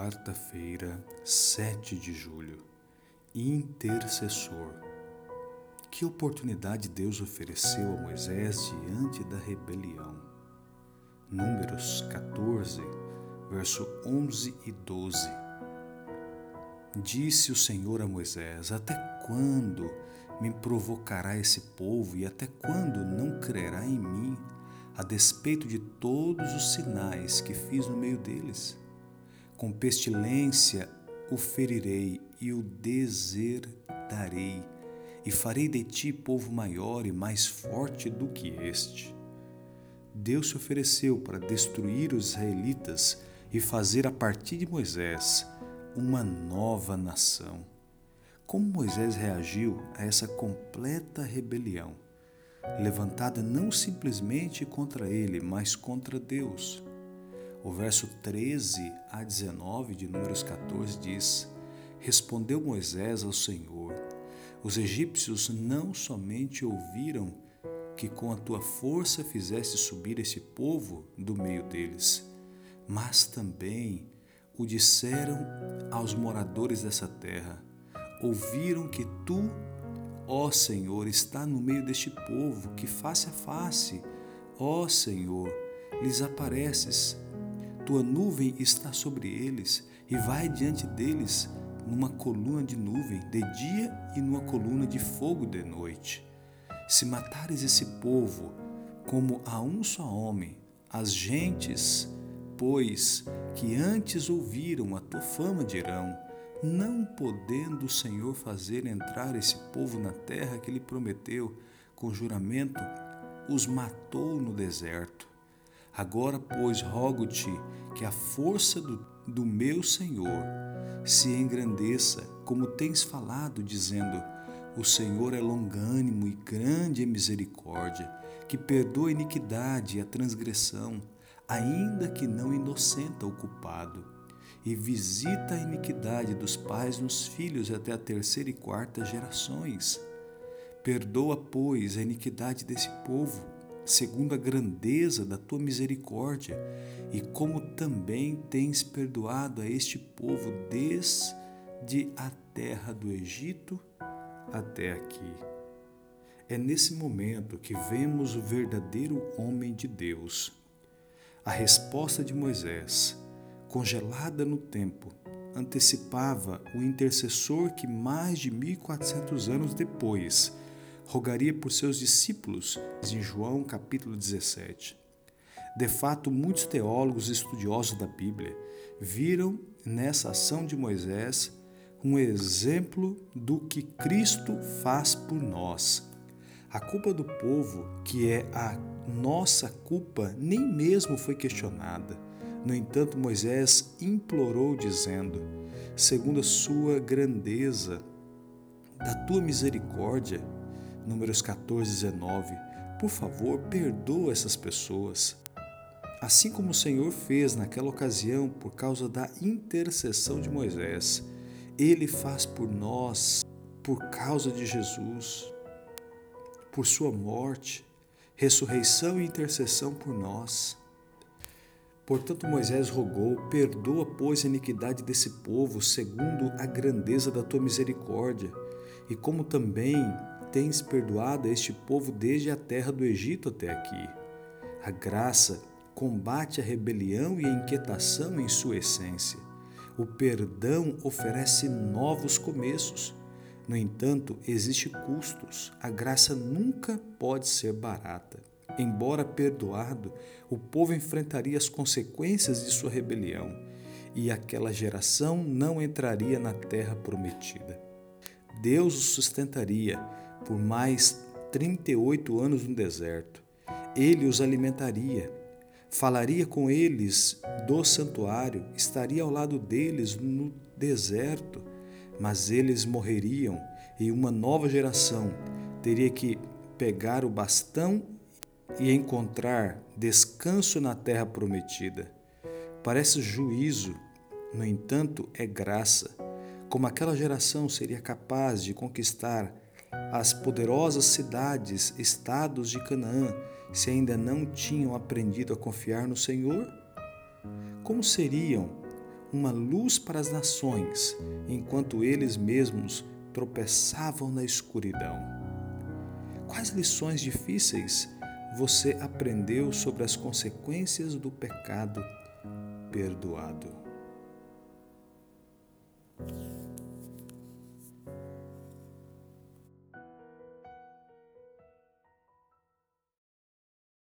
Quarta-feira, 7 de julho. Intercessor. Que oportunidade Deus ofereceu a Moisés diante da rebelião? Números 14, verso 11 e 12. Disse o Senhor a Moisés: Até quando me provocará esse povo e até quando não crerá em mim, a despeito de todos os sinais que fiz no meio deles? Com pestilência o ferirei e o deserdarei, e farei de ti povo maior e mais forte do que este. Deus se ofereceu para destruir os israelitas e fazer a partir de Moisés uma nova nação. Como Moisés reagiu a essa completa rebelião, levantada não simplesmente contra ele, mas contra Deus? O verso 13 a 19 de Números 14 diz: Respondeu Moisés ao Senhor: Os egípcios não somente ouviram que com a tua força fizeste subir esse povo do meio deles, mas também o disseram aos moradores dessa terra. Ouviram que tu, ó Senhor, está no meio deste povo, que face a face, ó Senhor, lhes apareces tua nuvem está sobre eles e vai diante deles numa coluna de nuvem de dia e numa coluna de fogo de noite. Se matares esse povo como a um só homem, as gentes, pois que antes ouviram a tua fama dirão: não podendo o Senhor fazer entrar esse povo na terra que lhe prometeu com juramento, os matou no deserto. Agora, pois, rogo-te que a força do, do meu Senhor se engrandeça, como tens falado, dizendo: O Senhor é longânimo e grande em misericórdia, que perdoa a iniquidade e a transgressão, ainda que não inocenta o culpado, e visita a iniquidade dos pais nos filhos até a terceira e quarta gerações. Perdoa, pois, a iniquidade desse povo segundo a grandeza da tua misericórdia, e como também tens perdoado a este povo desde a terra do Egito até aqui. É nesse momento que vemos o verdadeiro homem de Deus. A resposta de Moisés, congelada no tempo, antecipava o intercessor que mais de 1400 anos depois rogaria por seus discípulos, em João capítulo 17. De fato, muitos teólogos e estudiosos da Bíblia viram nessa ação de Moisés um exemplo do que Cristo faz por nós. A culpa do povo, que é a nossa culpa, nem mesmo foi questionada. No entanto, Moisés implorou, dizendo: segundo a sua grandeza, da tua misericórdia, Números 14, 19. Por favor, perdoa essas pessoas. Assim como o Senhor fez naquela ocasião por causa da intercessão de Moisés, Ele faz por nós, por causa de Jesus, por Sua morte, ressurreição e intercessão por nós. Portanto, Moisés rogou: Perdoa, pois, a iniquidade desse povo, segundo a grandeza da tua misericórdia, e como também tens perdoado a este povo desde a terra do Egito até aqui. A graça combate a rebelião e a inquietação em sua essência. O perdão oferece novos começos. No entanto, existem custos. A graça nunca pode ser barata. Embora perdoado, o povo enfrentaria as consequências de sua rebelião e aquela geração não entraria na terra prometida. Deus os sustentaria por mais 38 anos no deserto. Ele os alimentaria, falaria com eles do santuário, estaria ao lado deles no deserto, mas eles morreriam e uma nova geração teria que pegar o bastão e encontrar descanso na terra prometida. Parece juízo, no entanto, é graça. Como aquela geração seria capaz de conquistar as poderosas cidades, estados de Canaã, se ainda não tinham aprendido a confiar no Senhor? Como seriam uma luz para as nações, enquanto eles mesmos tropeçavam na escuridão. Quais lições difíceis você aprendeu sobre as consequências do pecado perdoado?